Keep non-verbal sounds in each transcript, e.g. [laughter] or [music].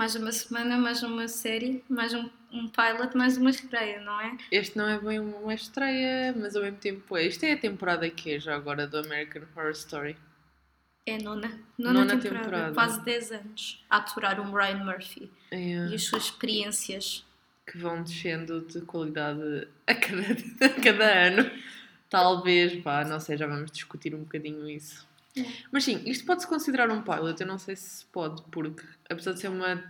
Mais uma semana, mais uma série, mais um, um pilot, mais uma estreia, não é? Este não é bem uma estreia, mas ao mesmo tempo é. Isto é a temporada que é já agora do American Horror Story. É nona. Nona, Nona temporada, temporada. Quase 10 anos a aturar o Brian Murphy É, e as suas experiências. que vão descendo de qualidade a cada, [laughs] a cada ano. Talvez, pá, não sei, já vamos discutir um bocadinho isso. É. Mas sim, isto pode-se considerar um pilot, eu não sei se pode, porque apesar de ser uma.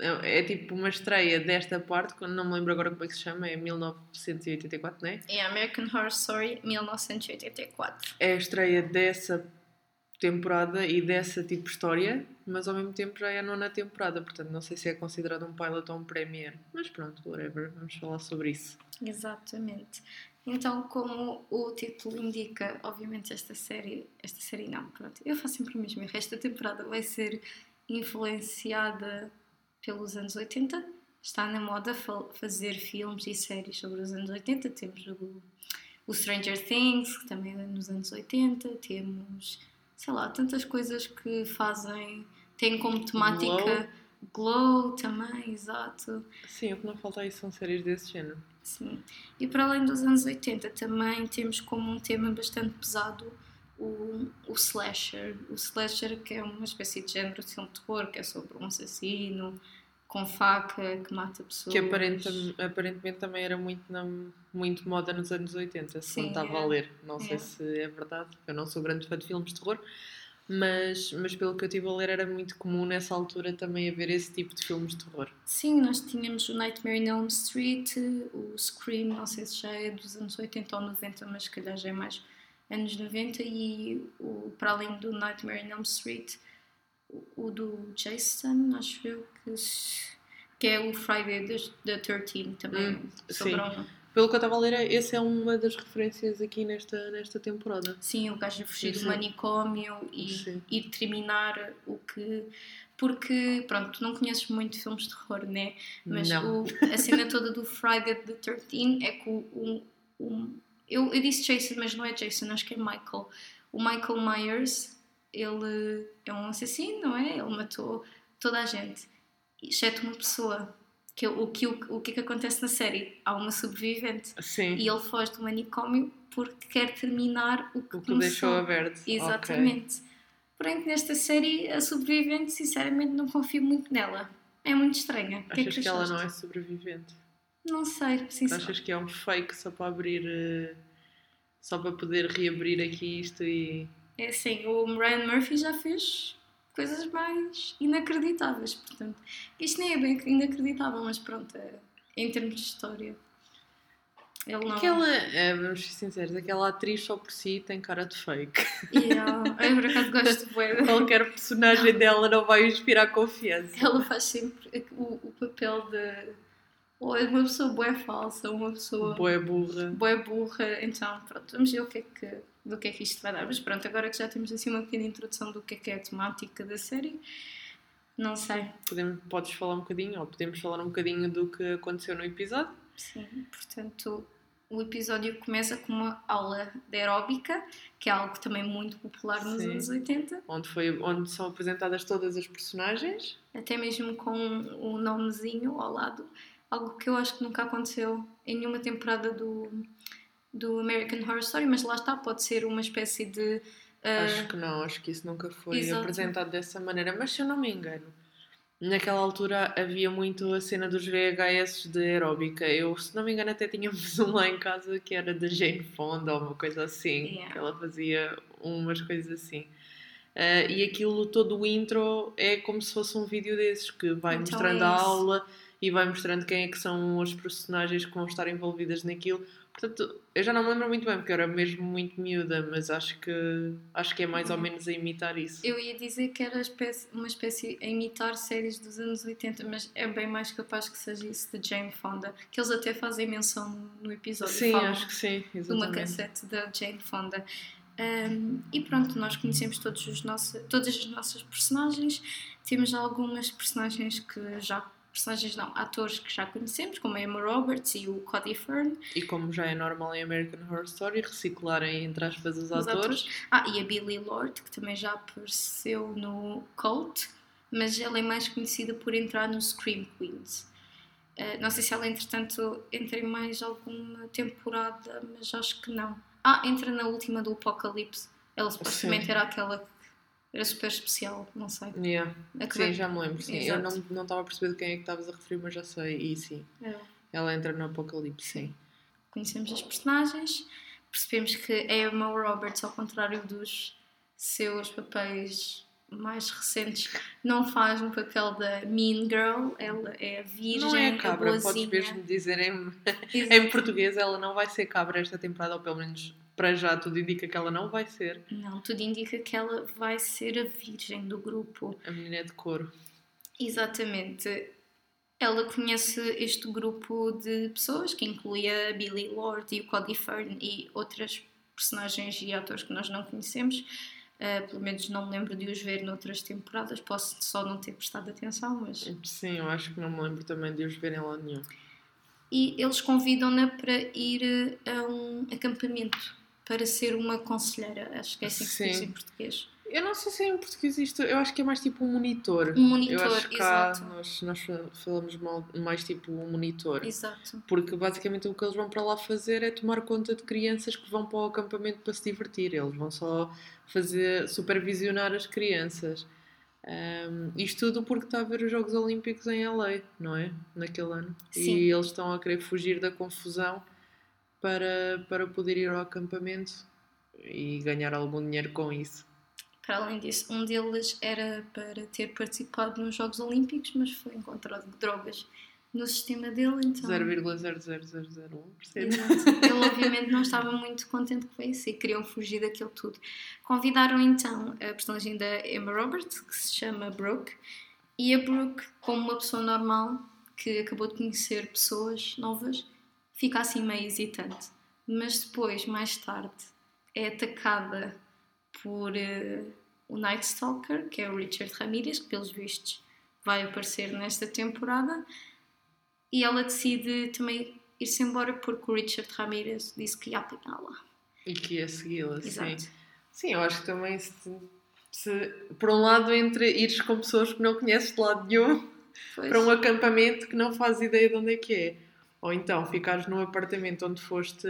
É, é tipo uma estreia desta parte, quando não me lembro agora como é que se chama, é 1984, não é? É American Horror Story 1984. É a estreia dessa temporada e dessa tipo história, mas ao mesmo tempo já é a nona temporada, portanto não sei se é considerado um pilot ou um premiere. Mas pronto, whatever, vamos falar sobre isso. Exatamente. Então, como o título indica, obviamente esta série, esta série não, pronto, eu faço sempre o mesmo erro. Esta temporada vai ser influenciada pelos anos 80. Está na moda fa- fazer filmes e séries sobre os anos 80. Temos o, o Stranger Things, que também é nos anos 80. Temos, sei lá, tantas coisas que fazem, têm como temática Glow também, exato. Sim, o que não falta aí são séries desse género. Sim. E para além dos anos 80, também temos como um tema bastante pesado o, o slasher. O slasher, que é uma espécie de género de filme de terror, que é sobre um assassino com faca que mata pessoas. Que aparentemente, aparentemente também era muito, não, muito moda nos anos 80, se Sim, não estava é. a ler. Não É. sei se é verdade, eu não sou grande fã de filmes de terror, mas, mas pelo que eu estive a ler era muito comum nessa altura também haver esse tipo de filmes de terror. Sim, nós tínhamos o Nightmare on Elm Street, o Scream, não sei se já é dos anos 80 ou 90, mas se calhar já é mais anos 90, e o, para além do Nightmare on Elm Street, o, do Jason, acho eu, que, que é o Friday the, the 13 também, Hum, sobre sim. um... Pelo que eu estava a ler, esse é uma das referências aqui nesta, nesta temporada. Sim, o gajo fugir do manicômio e Sim. ir terminar o que... Porque, pronto, tu não conheces muito filmes de terror, né? Mas o- a cena toda do Friday the 13 é que o. o- o- eu, eu disse Jason, mas não é Jason, acho que é Michael. O Michael Myers, ele é um assassino, não é? Ele matou toda a gente, exceto uma pessoa. Que, o, que, o, o que é que acontece na série? Há uma sobrevivente Sim, e ele foge do manicômio porque quer terminar o que, o que deixou aberto. Exatamente. Porém, nesta série, a sobrevivente, sinceramente, não confio muito nela. É muito estranha. O que é Achas que, que ela não é sobrevivente? Não sei, sinceramente. Achas que é um fake só para abrir. eh, só para poder reabrir aqui isto e. É assim, o Ryan Murphy já fez coisas mais inacreditáveis, portanto. Isto nem é bem inacreditável, mas pronto, é, em termos de história. Não... Aquela, é, vamos ser sinceros, aquela atriz só por si tem cara de fake. Yeah, eu por acaso gosto [laughs] de. Qualquer personagem dela não vai inspirar confiança. Ela faz sempre o, o papel de... Ou é uma pessoa bué falsa, uma pessoa... Boa burra. boa burra, então pronto, vamos ver o que é que, do que é que isto vai dar. Mas pronto, agora que já temos assim uma pequena introdução do que é que é a temática da série, não sei. Podemos, podes falar um bocadinho, ou podemos falar um bocadinho do que aconteceu no episódio? Sim, portanto, o episódio começa com uma aula de aeróbica, que é algo também muito popular nos Sim. anos 80, Onde, foi, onde são apresentadas todas as personagens. até mesmo com um nomezinho ao lado, algo que eu acho que nunca aconteceu em nenhuma temporada do, do American Horror Story, mas lá está, pode ser uma espécie de. ah, Acho que não, acho que isso nunca foi Exato. apresentado dessa maneira. Mas se eu não me engano, naquela altura havia muito a cena dos VHS de aeróbica. Eu, se não me engano, até tínhamos [laughs] um lá em casa que era da Jane Fonda ou uma coisa assim. Yeah. Que ela fazia umas coisas assim. Ah, e aquilo, todo o intro é como se fosse um vídeo desses que vai Então mostrando é a aula e vai mostrando quem é que são as personagens que vão estar envolvidas naquilo. Portanto, eu já não me lembro muito bem porque eu era mesmo muito miúda, mas acho que acho que é mais ou menos a imitar isso. Eu ia dizer que era espécie- uma espécie a imitar séries dos anos 80, mas é bem mais capaz que seja isso de Jane Fonda, que eles até fazem menção no episódio. Sim, acho que sim, de uma exatamente. cassete da Jane Fonda. Um, e pronto, nós conhecemos todos os nossos, todas as nossas personagens. Temos algumas personagens que já. Personagens não, atores que já conhecemos, como a Emma Roberts e o Cody Fern. E como já é normal em American Horror Story, reciclarem entre aspas os, Os atores. Ah, e a Billie Lord, que também já apareceu no Cult, mas ela é mais conhecida por entrar no Scream Queens. Uh, não sei se ela, entretanto, entra em mais alguma temporada, mas acho que não. Ah, entra na última do Apocalipse. Ela supostamente Sim. era aquela que era super especial, não sei. Yeah. Que Sim, já me lembro. Sim. Eu não estava a perceber de quem é que estavas a referir, mas já sei. E sim, É. ela entra no Apocalipse, sim. Conhecemos as personagens, percebemos que Emma Roberts, ao contrário dos seus papéis mais recentes, não faz um papel da Mean Girl, ela é a virgem, Não é a cabra, podes boazinha. mesmo dizer em, [laughs] em português, ela não vai ser cabra esta temporada, ou pelo menos para já tudo indica que ela não vai ser Não, tudo indica que ela vai ser a virgem do grupo. a menina é de couro. Exatamente. Ela conhece este grupo de pessoas que inclui a Billy Lord e o Cody Fern e outras personagens e atores que nós não conhecemos. Uh, pelo menos não me lembro de os ver noutras temporadas, posso só não ter prestado atenção, mas. Sim, eu acho que não me lembro também de os ver em lado nenhum. E eles convidam-na para ir a um acampamento para ser uma conselheira. Acho que é assim que se diz em português. Eu não sei se é em português isto, eu acho que é mais tipo um monitor. Um monitor, eu acho que exato. nós, nós falamos mal- mais tipo um monitor. Exato. Porque basicamente o que eles vão para lá fazer é tomar conta de crianças que vão para o acampamento para se divertir. Eles vão só fazer supervisionar as crianças. Ahm, isto tudo porque está a ver os Jogos Olímpicos em LA, não é? Naquele ano. Sim. E eles estão a querer fugir da confusão para, para poder ir ao acampamento e ganhar algum dinheiro com isso. Para além disso, um deles era para ter participado nos Jogos Olímpicos, mas foi encontrado drogas no sistema dele, então. 0,00001%. Exato. Ele obviamente não estava muito contente com isso e queriam fugir daquilo tudo. Convidaram então a personagem da Emma Roberts, que se chama Brooke, e a Brooke, como uma pessoa normal que acabou de conhecer pessoas novas, fica assim meio hesitante. Mas depois, mais tarde, é atacada por eh, o Night Stalker, que é o Richard Ramirez, que pelos vistos vai aparecer nesta temporada, e ela decide também ir-se embora porque o Richard Ramirez disse que ia apanhá-la. E que ia segui-la, sim. Sim, eu acho que também se, se- por um lado entre ires com pessoas que não conheces de lado nenhum Pois. para um acampamento que não fazes ideia de onde é que é. Ou então ficares num apartamento onde foste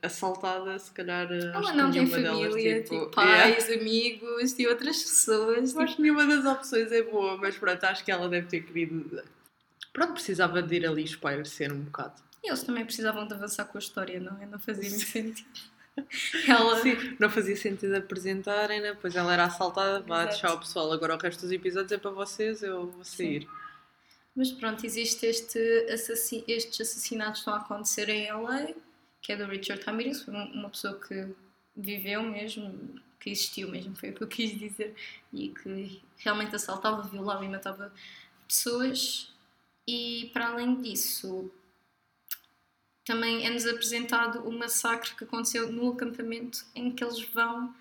assaltada, se calhar eh, Ela não tem nenhuma delas, família, tipo, yeah. pais, amigos e outras pessoas. Acho que nenhuma das opções é boa, mas pronto, acho que ela deve ter querido. Pronto, precisava de ir ali espairecer um bocado. E eles também precisavam de avançar com a história, não é? Não fazia muito sentido. [laughs] Ela, Sim, não fazia sentido apresentarem-na, depois ela era assaltada, vá, tchau pessoal, agora o resto dos episódios é para vocês, eu vou sair. Mas pronto, existe este estes assassinatos que estão a acontecer em LA, que é do Richard Ramirez, foi um- uma pessoa que viveu mesmo, que existiu mesmo, foi o que eu quis dizer, e que realmente assaltava, violava e matava pessoas. E para além disso, também é-nos apresentado o massacre que aconteceu no acampamento em que eles vão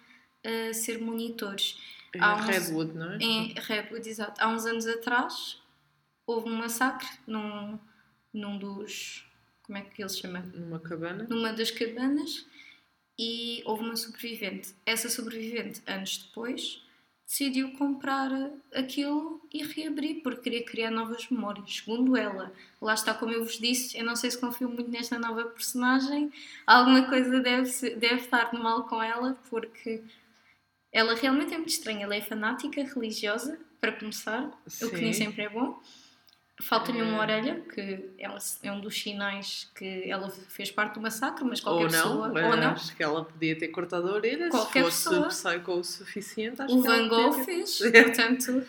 eh, ser monitores. Em Há uns- Redwood, não é? Em Redwood, exato. Há uns anos atrás houve um massacre num, num dos. Como é que ele se chama? Numa cabana. Numa das cabanas e houve uma sobrevivente. Essa sobrevivente, anos depois, decidiu comprar aquilo e reabrir porque queria criar novas memórias. Segundo ela, lá está, como eu vos disse, eu não sei se confio muito nesta nova personagem. Alguma coisa deve, deve estar de mal com ela porque ela realmente é muito estranha. Ela é fanática religiosa, para começar, o que nem Sim. sempre é bom. Falta-lhe uma É. orelha, que é um, é um dos sinais que ela fez parte do massacre, mas qualquer Ou pessoa. não, ou não. acho que ela podia ter cortado a orelha Qualquer se fosse pessoa. psycho o suficiente. Acho O que Van Gogh fez, É. [laughs] portanto,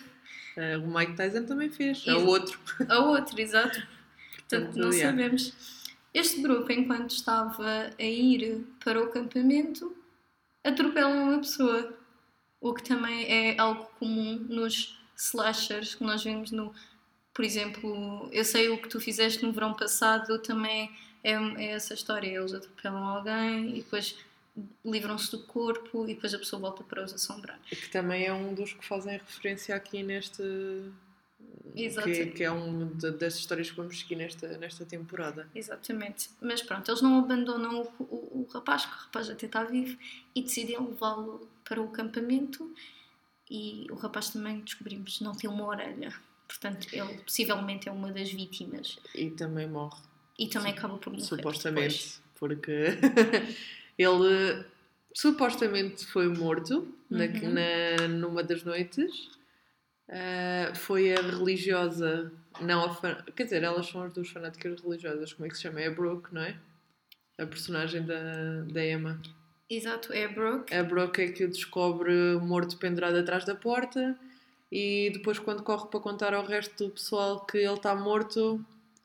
Eh, o Mike Tyson também fez, é Exato. o outro. a outra, exato. Portanto, Portanto, não sabemos. Este grupo, enquanto estava a ir para o acampamento, atropelam uma pessoa. O que também é algo comum nos slashers que nós vemos no. Por exemplo, eu sei o que tu fizeste no verão passado, também é, é essa história. Eles atropelam alguém e depois livram-se do corpo e depois a pessoa volta para os assombrar. Que também é um dos que fazem referência aqui neste. Exato. Que, que é um de- das histórias que vamos seguir nesta, nesta temporada. Exatamente. Mas pronto, eles não abandonam o, o, o rapaz, que o rapaz até está vivo, e decidem levá-lo para o acampamento. e o rapaz também descobrimos não tem uma orelha. Portanto, ele possivelmente é uma das vítimas. E também morre. E também acaba por morrer. Supostamente. depois. Porque [laughs] ele supostamente foi morto Uhum. na- numa das noites. Ah, foi a religiosa, não a fan... Quer dizer, elas são as duas fanáticas religiosas, como é que se chama? É a Brooke, não é? A personagem da, da Emma. Exato, é a Brooke. A Brooke é que o descobre morto pendurado atrás da porta e depois quando corre para contar ao resto do pessoal que ele está morto,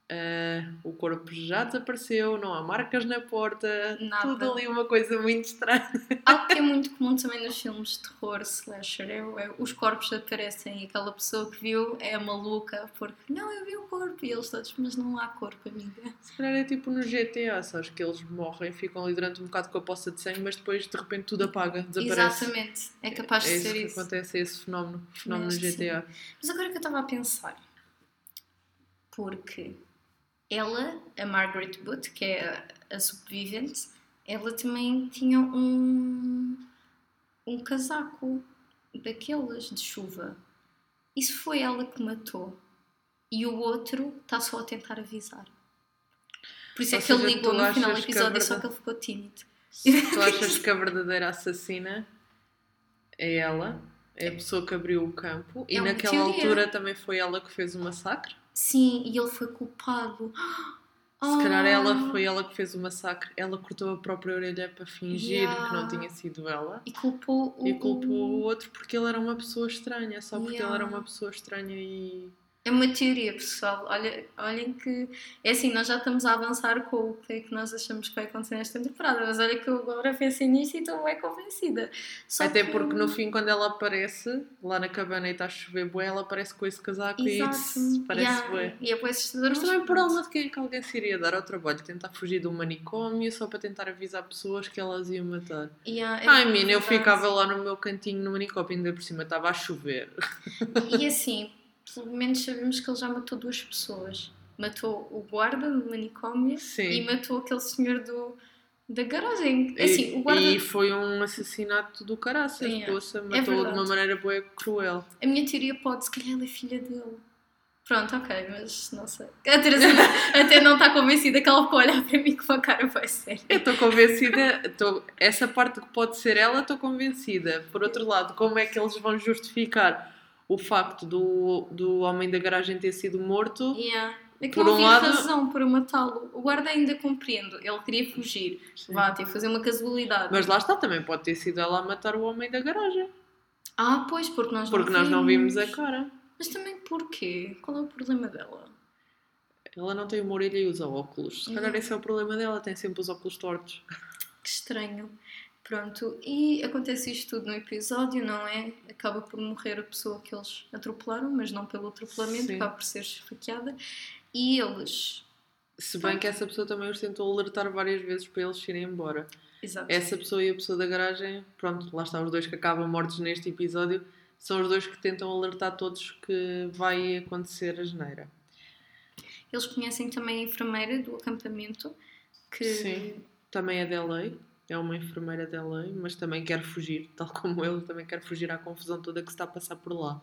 ah, o corpo já desapareceu, não há marcas na porta, Nada. tudo ali uma coisa muito estranha. Algo que é muito comum também nos filmes de terror slasher é, é os corpos aparecem e aquela pessoa que viu é maluca porque não, eu vi o corpo e eles todos, mas não há corpo, amiga. Se calhar é tipo no GTA, sabes que eles morrem, ficam ali durante um bocado com a poça de sangue, mas depois de repente tudo apaga, desaparece. Exatamente, é capaz de é ser isso que isso. acontece, é esse fenómeno, fenómeno no que sim. GTA. Mas agora que eu estava a pensar, porque ela, a Margaret Booth, que é a, a sobrevivente, ela também tinha um, um casaco daqueles de chuva. Isso foi ela que matou. E o outro está só a tentar avisar. Por isso Ou é que ele seja, ligou tu no final do episódio, só verdade- que ele ficou tímido. Tu [laughs] achas que a verdadeira assassina é ela? É a pessoa que abriu o campo e É naquela teoria. altura também foi ela que fez o massacre? Sim, e ele foi culpado. Se calhar Ah, ela foi ela que fez o massacre, ela cortou a própria orelha para fingir Yeah. que não tinha sido ela. E culpou o. E culpou o outro porque ele era uma pessoa estranha, só porque Yeah. ele era uma pessoa estranha e. É uma teoria, pessoal. Olha, olhem que. É assim, nós já estamos a avançar com o que é que nós achamos que vai acontecer nesta temporada, mas olha que eu agora pensei nisto e estou bem convencida. Só Até que- porque no fim, quando ela aparece lá na cabana e está a chover bué, ela aparece com esse casaco Exato. e parece Yeah, bué. E é assustador. Mas também por alma de quem é que alguém se iria dar ao trabalho? Tentar fugir de um manicômio só para tentar avisar pessoas que elas iam matar. Yeah, é Ai, mina, eu ficava lá no meu cantinho no manicômio, ainda por cima estava a chover. E assim, pelo menos sabemos que ele já matou duas pessoas. Matou o guarda no manicômio Sim. e matou aquele senhor do, da garagem. E- Assim, o guarda. E foi um assassinato do caraças, Yeah. poça, É matou de uma maneira boa cruel. A minha teoria pode, se calhar ela é filha dele. Pronto, ok, mas não sei. A Teresa [laughs] até não está convencida que ela ficou a olhar para mim com uma cara bem séria. Eu estou convencida, estou- essa parte que pode ser ela, estou convencida. Por outro lado, como é que eles vão justificar o facto do, do homem da garagem ter sido morto? Yeah. É que Por não um havia lado- razão para matá-lo. O guarda ainda compreendo. Ele queria fugir. Vá, ter fazer uma casualidade. Mas lá está, também pode ter sido ela a matar o homem da garagem. Ah, pois, porque nós Porque não nós não vimos a cara. Mas também porquê? Qual é o problema dela? Ela não tem uma orelha e usa óculos. Se calhar Uhum. esse é o problema dela, tem sempre os óculos tortos. Que estranho. Pronto, e acontece isto tudo no episódio, não é? Acaba por morrer a pessoa que eles atropelaram, mas não pelo atropelamento, Sim. acaba por ser esfaqueada. E eles. Se bem que essa pessoa também os tentou alertar várias vezes para eles irem embora. Exato. Essa pessoa e a pessoa da garagem, pronto, lá estão os dois que acabam mortos neste episódio, são os dois que tentam alertar todos que vai acontecer a geneira. Eles conhecem também a enfermeira do acampamento, que. Sim. Também é da LA, é uma enfermeira da LA, mas também quer fugir, tal como ele, também quer fugir à confusão toda que se está a passar por lá.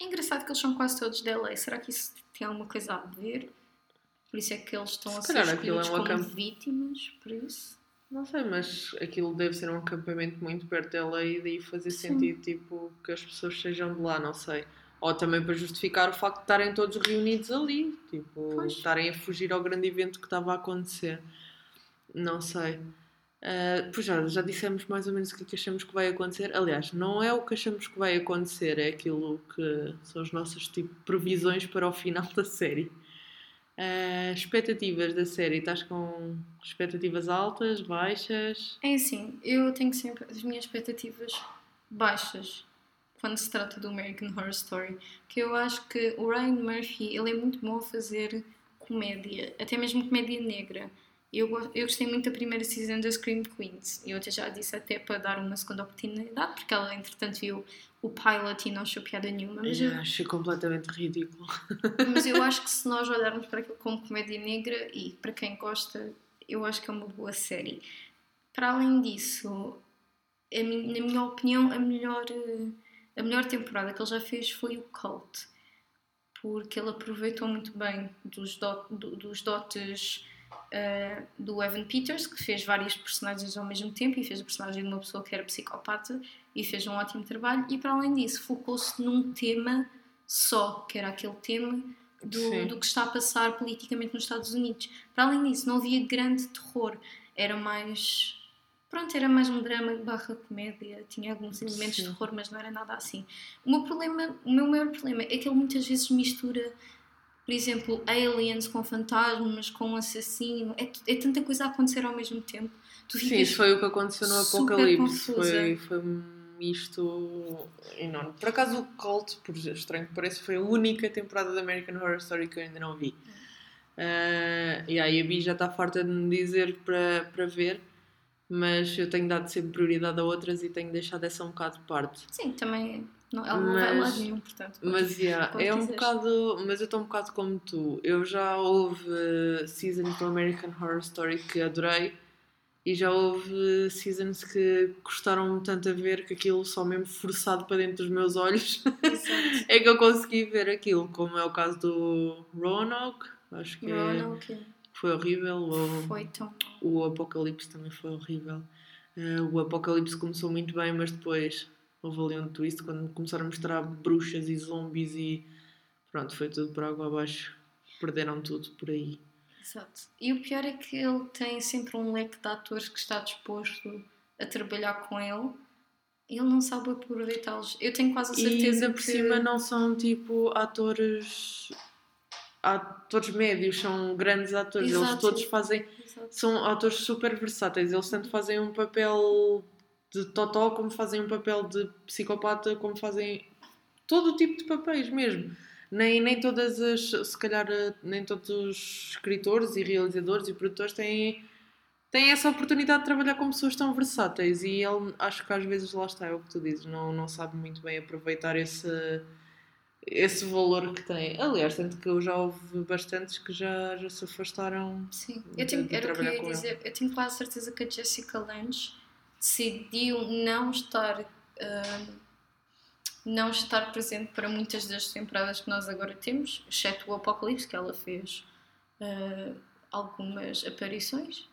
É engraçado que eles são quase todos da LA. Será que isso tem alguma coisa a ver? Por isso é que eles estão Se a ser é escolhidos um como acamp- vítimas, por isso. Não sei, mas aquilo deve ser um acampamento muito perto da LA e daí fazer Sim. sentido, tipo, que as pessoas sejam de lá, não sei. Ou também para justificar o facto de estarem todos reunidos ali, tipo, Pois. estarem a fugir ao grande evento que estava a acontecer. Não sei. Ah, pois já, já dissemos mais ou menos o que é que achamos que vai acontecer. Aliás, não é o que achamos que vai acontecer, é aquilo que são as nossas tipo, previsões para o final da série. Ah, expectativas da série, estás com expectativas altas, baixas? É assim, eu tenho sempre as minhas expectativas baixas quando se trata do American Horror Story, que eu acho que o Ryan Murphy, ele é muito bom a fazer comédia, até mesmo comédia negra. Eu, eu gostei muito da primeira season da Scream Queens. Eu até já disse até para dar uma segunda oportunidade, porque ela entretanto viu o pilot e não achou piada nenhuma. Mas eu, Eu acho completamente ridículo. [laughs] mas eu [laughs] acho que se nós olharmos para aquilo como comédia negra e para quem gosta, eu acho que é uma boa série. Para além disso, a na minha opinião, a melhor, a melhor temporada que ele já fez foi o Cult, porque ele aproveitou muito bem dos, do, dos dotes uh, do Evan Peters, que fez várias personagens ao mesmo tempo e fez a personagem de uma pessoa que era psicopata e fez um ótimo trabalho. E para além disso, focou-se num tema só, que era aquele tema do, do, que está a passar politicamente nos Estados Unidos. Para além disso, não havia grande terror, era mais. Pronto, era mais um drama barra comédia, tinha alguns elementos Sim. de terror, mas não era nada assim. O meu problema, o meu maior problema é que ele muitas vezes mistura por exemplo, aliens com fantasmas, com um assassino, é, é tanta coisa a acontecer ao mesmo tempo. Tu Sim, isso foi o que aconteceu no Apocalipse. Foi, foi um misto enorme. Por acaso, o Cult, por estranho que pareça, foi a única temporada da American Horror Story que eu ainda não vi. Uh, e aí a Bi já está farta de me dizer para, para ver, mas eu tenho dado sempre prioridade a outras e tenho deixado essa um bocado de parte. Sim, também não, ela não vai lá nenhum, portanto. Mas yeah, [laughs] é um bocado. Mas eu estou um bocado como tu. Eu já houve seasons do American Horror Story que adorei e já houve seasons que gostaram tanto a ver que aquilo só mesmo forçado para dentro dos meus olhos [laughs] é que eu consegui ver aquilo, como é o caso do Roanoke, acho que Roanoke. É, foi horrível. Ou, foi tão. O Apocalipse também foi horrível. Uh, o Apocalipse começou muito bem, mas depois houve ali um twist quando começaram a mostrar bruxas e zombies e pronto, foi tudo por água abaixo. Perderam tudo por aí. Exato. E o pior é que ele tem sempre um leque de atores que está disposto a trabalhar com ele. Ele não sabe aproveitá-los. Eu tenho quase a certeza e ainda por que... cima não são tipo atores atores médios, são grandes atores. Exato. Eles todos fazem. Exato. São atores super versáteis. Eles tanto fazem um papel de totó, como fazem um papel de psicopata, como fazem todo o tipo de papéis mesmo. Nem, nem todas as, se calhar, nem todos os escritores e realizadores e produtores têm, têm essa oportunidade de trabalhar com pessoas tão versáteis e ele, acho que às vezes lá está, é o que tu dizes, não, não sabe muito bem aproveitar esse, esse valor que tem. Aliás, tanto que eu já houve bastantes que já, já se afastaram. Sim, eu tenho, era o que eu ia dizer, ele. eu tenho quase certeza que a Jessica Lange decidiu não estar uh, não estar presente para muitas das temporadas que nós agora temos, exceto o Apocalipse, que ela fez uh, algumas aparições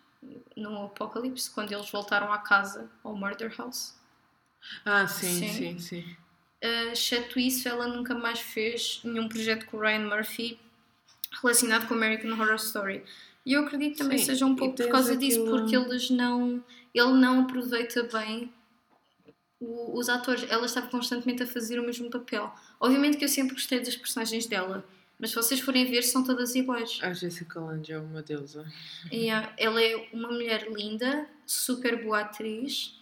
no Apocalipse, quando eles voltaram à casa, ao Murder House. Ah, sim, sim, sim. sim. Uh, exceto isso, ela nunca mais fez nenhum projeto com o Ryan Murphy relacionado com American Horror Story. E eu acredito também Sim, seja um pouco por causa aquilo... disso, porque eles não. Ele não aproveita bem o, os atores. Ela estava constantemente a fazer o mesmo papel. Obviamente que eu sempre gostei das personagens dela, mas se vocês forem ver, são todas iguais. A Jessica Lange é uma deusa. Yeah, ela é uma mulher linda, super boa atriz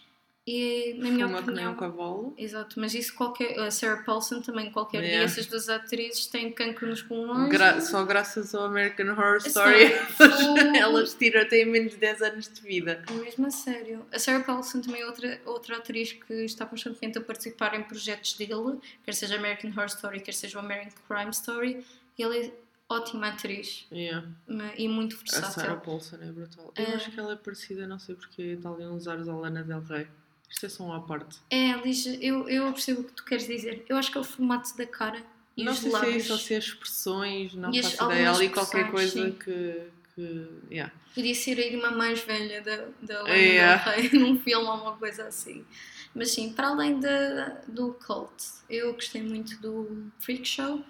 e, na minha Fuma opinião. um cavalo. Exato, mas isso qualquer. A Sarah Paulson também, qualquer yeah. dia, essas duas atrizes têm cancro nos pulmões. Gra só graças ao American Horror Story [laughs] elas tiram, têm menos de 10 anos de vida. Mesmo a sério. A Sarah Paulson também é outra, outra atriz que está constantemente a participar em projetos dele, quer seja American Horror Story, quer seja o American Crime Story, e ela é ótima atriz yeah. e muito versátil. A Sarah Paulson é brutal. Eu uh, acho que ela é parecida, não sei porque, está ali uns ares à Lana Del Rey. Isto é só uma parte. É, Liz, eu, eu percebo o que tu queres dizer. Eu acho que é o formato da cara e não os sei lábios. se é isso ou se é expressões, não e faço ideia. Ali qualquer coisa sim. que. que yeah. Podia ser a irmã mais velha da, da Lana yeah. Del Rey [laughs] num filme ou uma coisa assim. Mas sim, para além de, do Cult, eu gostei muito do Freak Show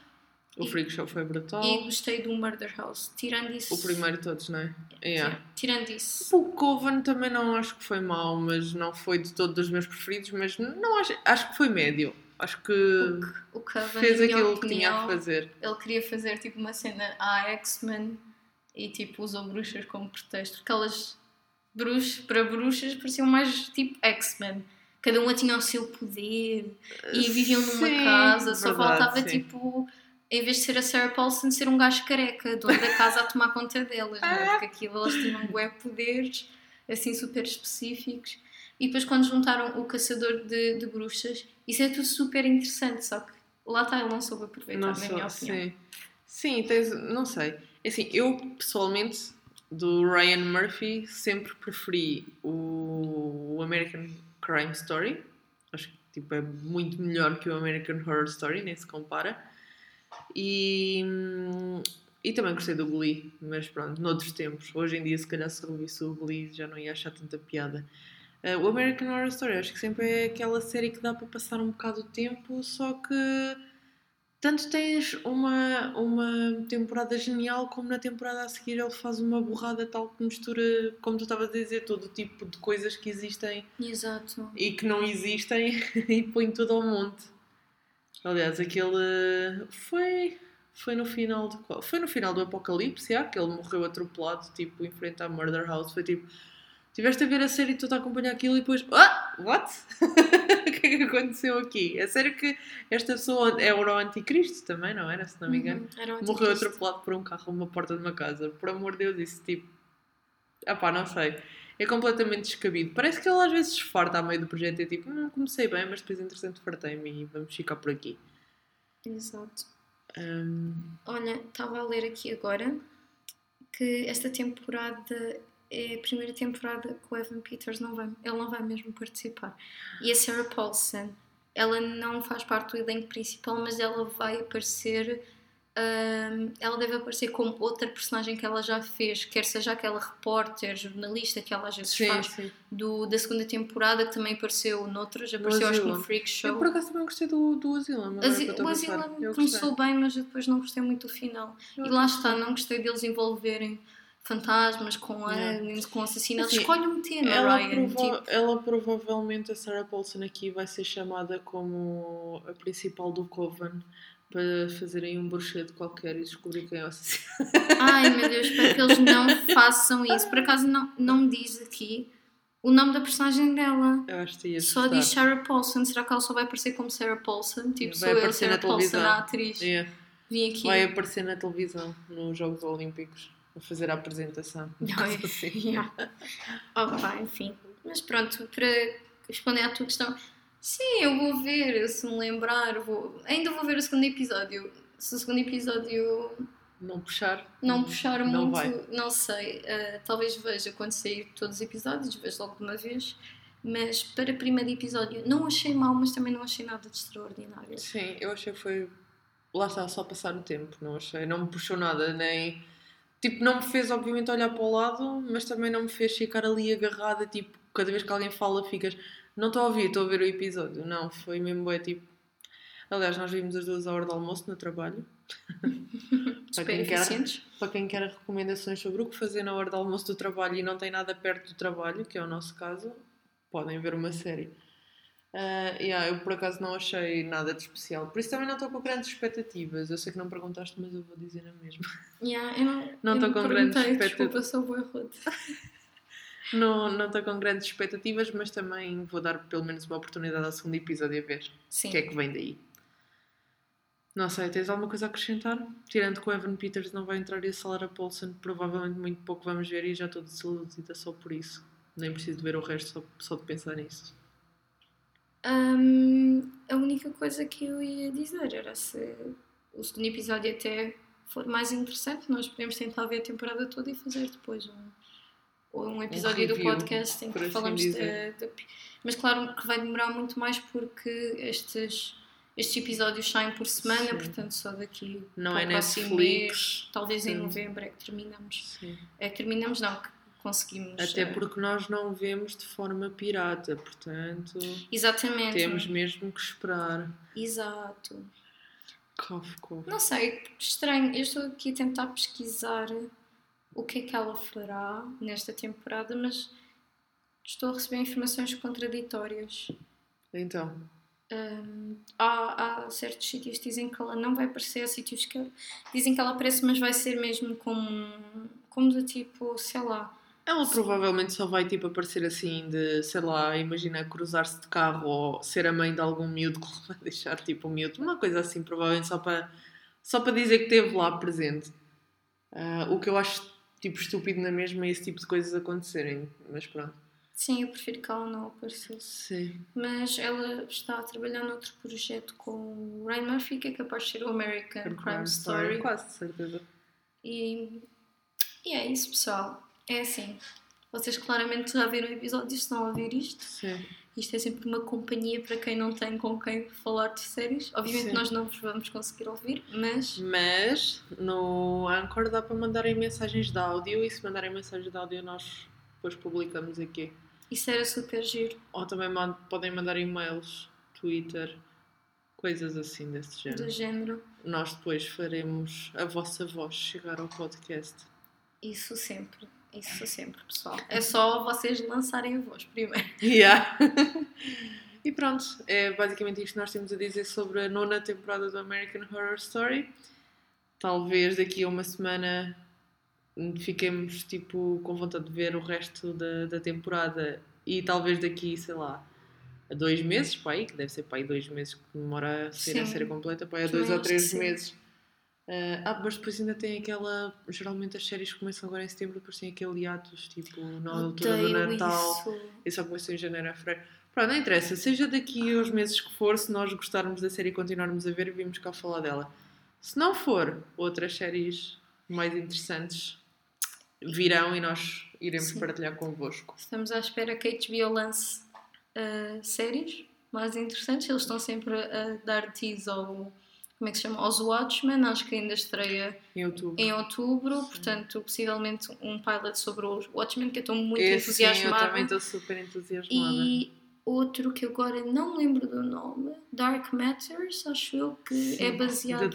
o Freak Show foi brutal. E gostei do Murder House. Tirando isso. O primeiro de todos, não é? Yeah. Tirando isso. O Coven também não acho que foi mau, mas não foi de todos os meus preferidos, mas não acho, acho que foi médio. Acho que o, o Coven, fez aquilo opinião, que tinha a fazer. Ele queria fazer tipo uma cena à X-Men e tipo usou bruxas como pretexto. Porque elas bruxas, para bruxas pareciam mais tipo X-Men. Cada uma tinha o seu poder e viviam numa sim, casa, só verdade, faltava sim. tipo em vez de ser a Sarah Paulson, ser um gajo careca, dono da casa a tomar conta delas, não é? Porque aquilo elas tinham web poderes, assim, super específicos. E depois, quando juntaram o Caçador de, de Bruxas, isso é tudo super interessante, só que lá está, ele não soube aproveitar, não na minha opinião. Sim, sim tens, não sei. É assim, eu pessoalmente, do Ryan Murphy, sempre preferi o American Crime Story. Acho que tipo, é muito melhor que o American Horror Story, nem se compara. E, hum, e também gostei do Glee, mas pronto, noutros tempos. Hoje em dia, se calhar, se revisse o Glee, já não ia achar tanta piada. Uh, o American Horror Story, acho que sempre é aquela série que dá para passar um bocado de tempo, só que tanto tens uma, uma temporada genial, como na temporada a seguir ele faz uma borrada tal que mistura, como tu estavas a dizer, todo tipo de coisas que existem Exato. e que não existem [laughs] e põe tudo ao monte. Aliás, aquele foi foi no final de qual? Foi no final do Apocalipse, já, que ele morreu atropelado, tipo, em frente à Murder House. Foi tipo, tiveste a ver a série e tu a acompanhar aquilo e depois, ah, what? [laughs] o que é que aconteceu aqui? É sério que esta pessoa era o anticristo também, não era? Se não me engano. Uhum, Morreu atropelado por um carro numa porta de uma casa. Por amor de Deus, isso tipo. Ah pá, não sei. É completamente descabido. Parece que ele às vezes se farta a meio do projeto e é tipo, não comecei bem, mas depois interessante fartei-me e vamos ficar por aqui. Exato. Hum, Olha, estava a ler aqui agora que esta temporada é a primeira temporada que o Evan Peters não vai, ele não vai mesmo participar. E a Sarah Paulson, ela não faz parte do elenco principal, mas ela vai aparecer. Hum, ela deve aparecer como outra personagem que ela já fez, quer seja aquela repórter, jornalista que ela às vezes sim, faz sim. do, da segunda temporada, que também apareceu noutras, apareceu acho que no. Freak Show. Eu por acaso também gostei do, do Asylum. Asi- o. Asylum começou bem, mas depois não gostei muito do final. Eu E lá gostei. está, não gostei deles envolverem fantasmas com Yeah. com assassinatos. Assim, Escolhe um tema, Ela, Ryan. prova- Tipo, ela provavelmente, a Sarah Paulson aqui, vai ser chamada como a principal do Coven para fazerem um bruxedo qualquer e descobrir quem é o assassino. ai meu Deus, espero que eles não [laughs] façam isso. Por acaso não, não me diz aqui o nome da personagem dela. Eu acho que ia Só gostar. diz Sarah Paulson. Será que ela só vai aparecer como Sarah Paulson? Tipo, Vai sou eu, aparecer Sarah na Paulson, televisão. a atriz. Yeah. Vim aqui. Vai aparecer na televisão, nos Jogos Olímpicos, a fazer a apresentação. [laughs] Ai, Assim. [laughs] yeah. Opa, enfim. Mas pronto, para responder à tua questão, sim, eu vou ver, se me lembrar, vou... ainda vou ver o segundo episódio. Se o segundo episódio Não puxar. não puxar não muito, vai. não sei. ah, talvez veja quando sair todos os episódios, vejo logo de uma vez. Mas para o primeiro episódio não achei mal, mas também não achei nada de extraordinário. Sim, eu achei que foi. Lá está, só passar o tempo, não achei. Não me puxou nada, nem. Tipo, não me fez, obviamente, olhar para o lado, mas também não me fez ficar ali agarrada. Tipo, cada vez que alguém fala, ficas. Não estou a ouvir, estou a ver o episódio. Não, foi mesmo, é tipo. Aliás, nós vimos as duas à hora do almoço no trabalho. [laughs] Super quem quer. Para quem quer recomendações sobre o que fazer na hora do almoço do trabalho e não tem nada perto do trabalho, que é o nosso caso, podem ver uma série. Ah, yeah, eu por acaso não achei nada de especial, por isso também não estou com grandes expectativas. Eu sei que não perguntaste, mas eu vou dizer a mesma. Yeah, eu não, tô com grandes expectativas. Desculpa, sou boa rude. Não não estou com grandes expectativas, mas também vou dar pelo menos uma oportunidade ao segundo episódio a ver Sim. o que é que vem daí. Não sei, tens alguma coisa a acrescentar? Tirando que o Evan Peters não vai entrar e a Sarah Paulson, provavelmente muito pouco vamos ver e já estou desiludida só por isso. Nem preciso ver o resto só, só de pensar nisso. Hum, a única coisa que eu ia dizer era se o segundo episódio até for mais interessante, nós podemos tentar ver a temporada toda e fazer depois um, um episódio do review, podcast em que assim falamos da, da- Mas claro que vai demorar muito mais porque estes, estes episódios saem por semana, Sim. portanto só daqui Não é próximo mês, talvez em Sim. novembro é que terminamos. Sim. É que terminamos não, que conseguimos. Até eh, porque nós não vemos de forma pirata, portanto Exatamente. temos mesmo que esperar. Exato. Cof, cof. Não sei, estranho. Eu estou aqui a tentar pesquisar o que é que ela fará nesta temporada, mas estou a receber informações contraditórias. Então, Hum, há, há certos sítios que dizem que ela não vai aparecer, há sítios que dizem que ela aparece, mas vai ser mesmo como, como do tipo, sei lá. ela provavelmente só vai tipo aparecer assim de, sei lá, imagina cruzar-se de carro ou ser a mãe de algum miúdo que [laughs] vai deixar tipo um miúdo, uma coisa assim, provavelmente só para só para dizer que esteve lá presente. Ah, o que eu acho tipo estúpido na mesma esse tipo de coisas acontecerem, mas pronto. Sim, eu prefiro que ela não aparecesse. Sim. Mas ela está a trabalhar noutro projeto com o Ryan Murphy, que é capaz de ser o American Crime Story. Quase de certeza. E, e é isso, pessoal. É assim. Vocês claramente já viram o episódio, estão a ouvir isto. Sim. Isto é sempre uma companhia para quem não tem com quem falar de séries. Obviamente Sim. nós não vos vamos conseguir ouvir, mas Mas no Anchor dá para mandarem mensagens de áudio e se mandarem mensagens de áudio nós depois publicamos aqui. isso era super giro. Ou também podem mandar e-mails, Twitter, coisas assim desse género. Do género. Nós depois faremos a vossa voz chegar ao podcast. Isso sempre. Isso sempre, pessoal. É só vocês lançarem a voz primeiro. [laughs] Yeah. e pronto, é basicamente isto que nós temos a dizer sobre a nona temporada do American Horror Story. Talvez daqui a uma semana fiquemos tipo com vontade de ver o resto da, da temporada e talvez daqui, sei lá, a dois meses, aí, que deve ser para aí dois meses que demora a ser a Sim. série completa, para aí a dois ou três meses. Ah, ah, mas depois ainda tem aquela. Geralmente as séries começam agora em setembro, depois tem aquele hiatus, tipo, na altura do Natal. isso. E só começou em janeiro a fevereiro. Pronto, não interessa. Seja daqui aos meses que for, se nós gostarmos da série e continuarmos a ver, vimos cá falar dela. Se não for, outras séries mais interessantes virão e nós iremos Sim. partilhar convosco. Estamos à espera que a HBO lance ah, séries mais interessantes. Eles estão sempre a dar tease ao. Como é que se chama? Aos Watchmen. Acho que ainda estreia Em outubro. em outubro. Portanto, possivelmente um pilot sobre os Watchmen, que eu estou muito Esse, sim, eu entusiasmada. também estou super entusiasmada. E outro que agora não me lembro do nome, Dark Matters, acho eu que Sim, é baseado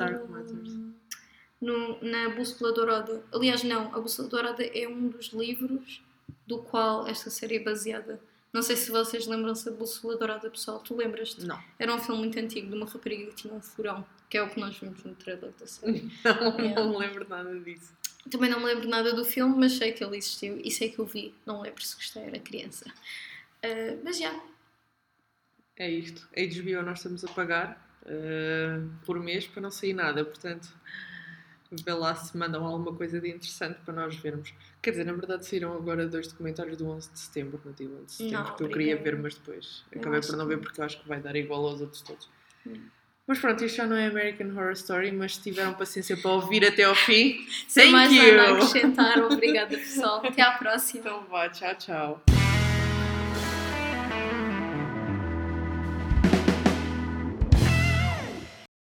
no- na Bússola Dourada. Aliás, não, a Bússola Dourada é um dos livros do qual esta série é baseada. Não sei se vocês lembram-se da Bússola Dourada, pessoal. Tu lembras-te? Não. Era um filme muito antigo de uma rapariga que tinha um furão, que é o que nós vimos no trailer da série. [laughs] Não, Yeah. não me lembro nada disso. Também não me lembro nada do filme, mas sei que ele existiu e sei que eu vi. Não lembro se gostei, era criança. Ah, mas já, É isto. A HBO nós estamos a pagar eh, por mês para não sair nada, portanto, vê lá se mandam alguma coisa de interessante para nós vermos. Quer dizer, na verdade saíram agora dois documentários do 11 de setembro, no dia 11 de setembro, Não, que eu queria ver, mas depois Eu acabei por não ver porque eu acho que vai dar igual aos outros todos. Hum. Mas pronto, isto já não é American Horror Story, mas se tiveram paciência para ouvir até ao fim, sem thank mais you! nada a acrescentar, obrigada [laughs] pessoal. Até à próxima. Então vá, tchau, tchau.